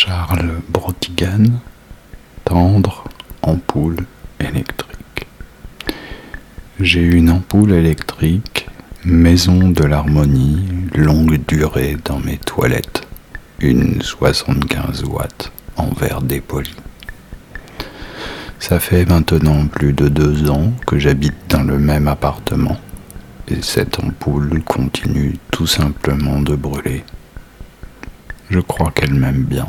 Charles Brotigan, tendre ampoule électrique. J'ai une ampoule électrique, maison de l'harmonie, longue durée dans mes toilettes, une 75 watts en verre dépoli. Ça fait maintenant plus de deux ans que j'habite dans le même appartement et cette ampoule continue tout simplement de brûler. Je crois qu'elle m'aime bien.